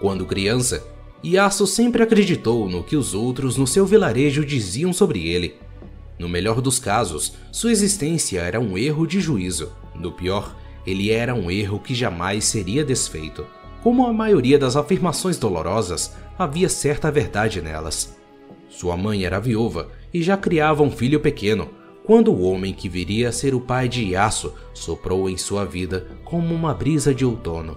Quando criança, Yasuo sempre acreditou no que os outros no seu vilarejo diziam sobre ele. No melhor dos casos, sua existência era um erro de juízo. No pior, ele era um erro que jamais seria desfeito. Como a maioria das afirmações dolorosas, havia certa verdade nelas. Sua mãe era viúva e já criava um filho pequeno, quando o homem que viria a ser o pai de Yasuo soprou em sua vida como uma brisa de outono.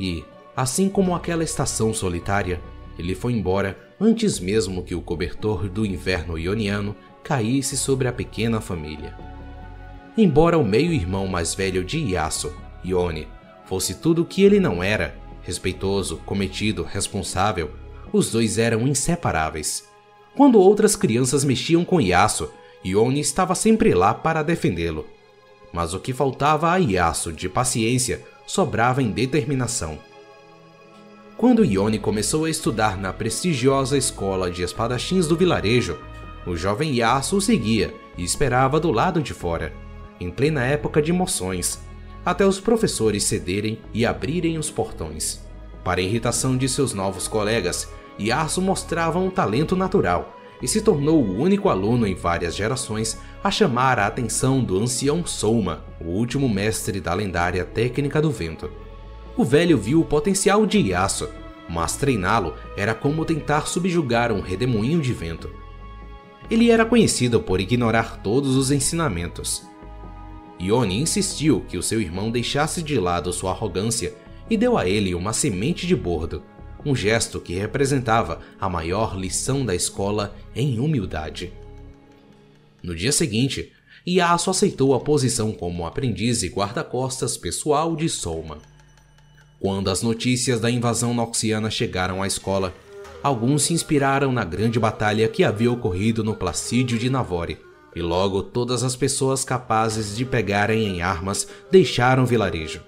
E, assim como aquela estação solitária, ele foi embora antes mesmo que o cobertor do inverno ioniano caísse sobre a pequena família. Embora o meio-irmão mais velho de Yasuo, Ione, fosse tudo o que ele não era, respeitoso, cometido, responsável, os dois eram inseparáveis. Quando outras crianças mexiam com Yasuo, Ione estava sempre lá para defendê-lo. Mas o que faltava a Yasuo de paciência sobrava em determinação. Quando Ione começou a estudar na prestigiosa escola de espadachins do vilarejo, o jovem Yasuo o seguia e esperava do lado de fora, em plena época de moções, até os professores cederem e abrirem os portões. Para irritação de seus novos colegas, Yasuo mostrava um talento natural e se tornou o único aluno em várias gerações a chamar a atenção do ancião Souma, o último mestre da lendária técnica do vento o velho viu o potencial de Yasuo, mas treiná-lo era como tentar subjugar um redemoinho de vento. Ele era conhecido por ignorar todos os ensinamentos. Ione insistiu que o seu irmão deixasse de lado sua arrogância e deu a ele uma semente de bordo, um gesto que representava a maior lição da escola em humildade. No dia seguinte, Yasuo aceitou a posição como aprendiz e guarda-costas pessoal de Souma. Quando as notícias da invasão noxiana chegaram à escola, alguns se inspiraram na grande batalha que havia ocorrido no Placídio de Navore, e logo todas as pessoas capazes de pegarem em armas deixaram o vilarejo.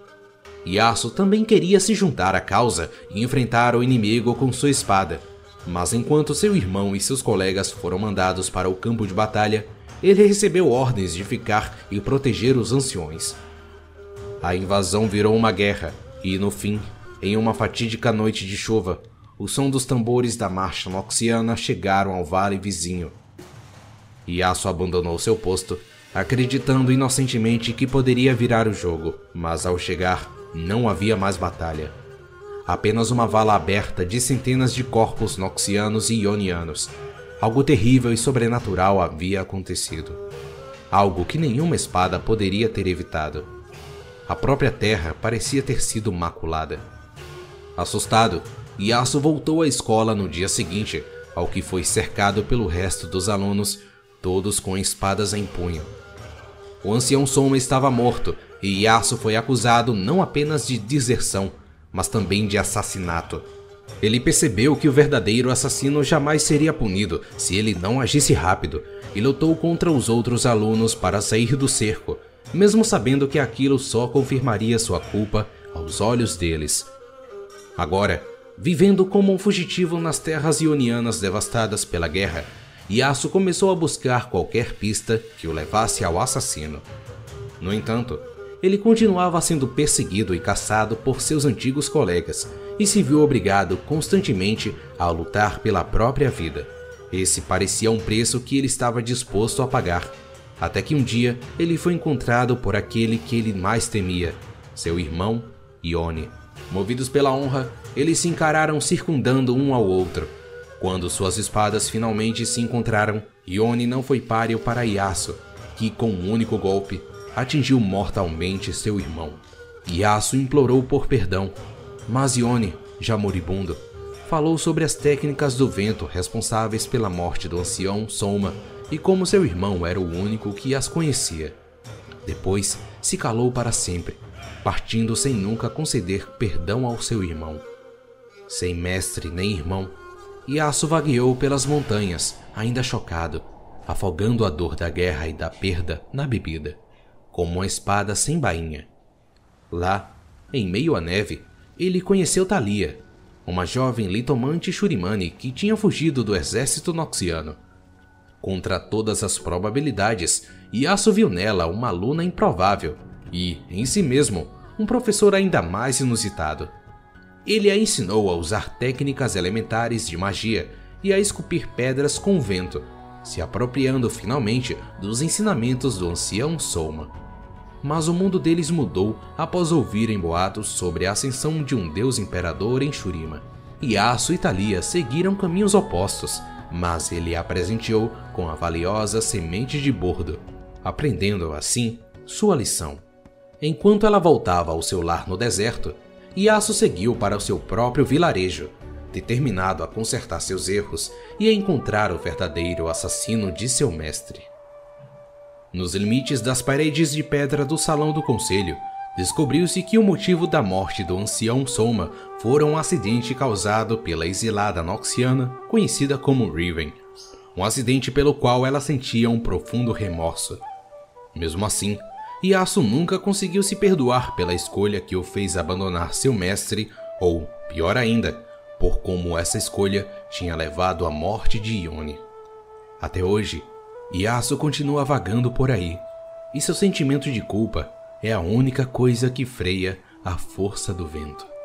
Yasuo também queria se juntar à causa e enfrentar o inimigo com sua espada, mas enquanto seu irmão e seus colegas foram mandados para o campo de batalha, ele recebeu ordens de ficar e proteger os anciões. A invasão virou uma guerra e no fim, em uma fatídica noite de chuva, o som dos tambores da marcha noxiana chegaram ao vale vizinho. Yasuo abandonou seu posto, acreditando inocentemente que poderia virar o jogo, mas ao chegar, não havia mais batalha. Apenas uma vala aberta de centenas de corpos noxianos e ionianos. Algo terrível e sobrenatural havia acontecido. Algo que nenhuma espada poderia ter evitado. A própria terra parecia ter sido maculada. Assustado, Yasuo voltou à escola no dia seguinte, ao que foi cercado pelo resto dos alunos, todos com espadas em punho. O ancião Soma estava morto e Yasuo foi acusado não apenas de deserção, mas também de assassinato. Ele percebeu que o verdadeiro assassino jamais seria punido se ele não agisse rápido e lutou contra os outros alunos para sair do cerco, mesmo sabendo que aquilo só confirmaria sua culpa aos olhos deles. Agora, vivendo como um fugitivo nas terras ionianas devastadas pela guerra, Yasuo começou a buscar qualquer pista que o levasse ao assassino. No entanto, ele continuava sendo perseguido e caçado por seus antigos colegas e se viu obrigado constantemente a lutar pela própria vida. Esse parecia um preço que ele estava disposto a pagar até que um dia ele foi encontrado por aquele que ele mais temia, seu irmão Ione. Movidos pela honra, eles se encararam circundando um ao outro. Quando suas espadas finalmente se encontraram, Ione não foi páreo para Yasuo, que com um único golpe atingiu mortalmente seu irmão. Yasuo implorou por perdão, mas Ione, já moribundo, falou sobre as técnicas do vento responsáveis pela morte do ancião Soma e como seu irmão era o único que as conhecia. Depois se calou para sempre, partindo sem nunca conceder perdão ao seu irmão. Sem mestre nem irmão, Yasuo vagueou pelas montanhas, ainda chocado, afogando a dor da guerra e da perda na bebida, como uma espada sem bainha. Lá, em meio à neve, ele conheceu Thalia, uma jovem litomante Shurimani que tinha fugido do exército noxiano. Contra todas as probabilidades, Yasuo viu nela uma aluna improvável e, em si mesmo, um professor ainda mais inusitado. Ele a ensinou a usar técnicas elementares de magia e a esculpir pedras com o vento, se apropriando finalmente dos ensinamentos do ancião Soma. Mas o mundo deles mudou após ouvirem boatos sobre a ascensão de um deus imperador em Shurima. Yasuo e Thalia seguiram caminhos opostos, mas ele a presenteou com a valiosa semente de bordo, aprendendo assim sua lição. Enquanto ela voltava ao seu lar no deserto, Yasuo seguiu para o seu próprio vilarejo, determinado a consertar seus erros e a encontrar o verdadeiro assassino de seu mestre. Nos limites das paredes de pedra do salão do conselho, descobriu-se que o motivo da morte do ancião Soma fora um acidente causado pela exilada Noxiana, conhecida como Riven. Um acidente pelo qual ela sentia um profundo remorso. Mesmo assim, Yasuo nunca conseguiu se perdoar pela escolha que o fez abandonar seu mestre, ou, pior ainda, por como essa escolha tinha levado à morte de Ione. Até hoje, Yasuo continua vagando por aí, e seu sentimento de culpa é a única coisa que freia a força do vento.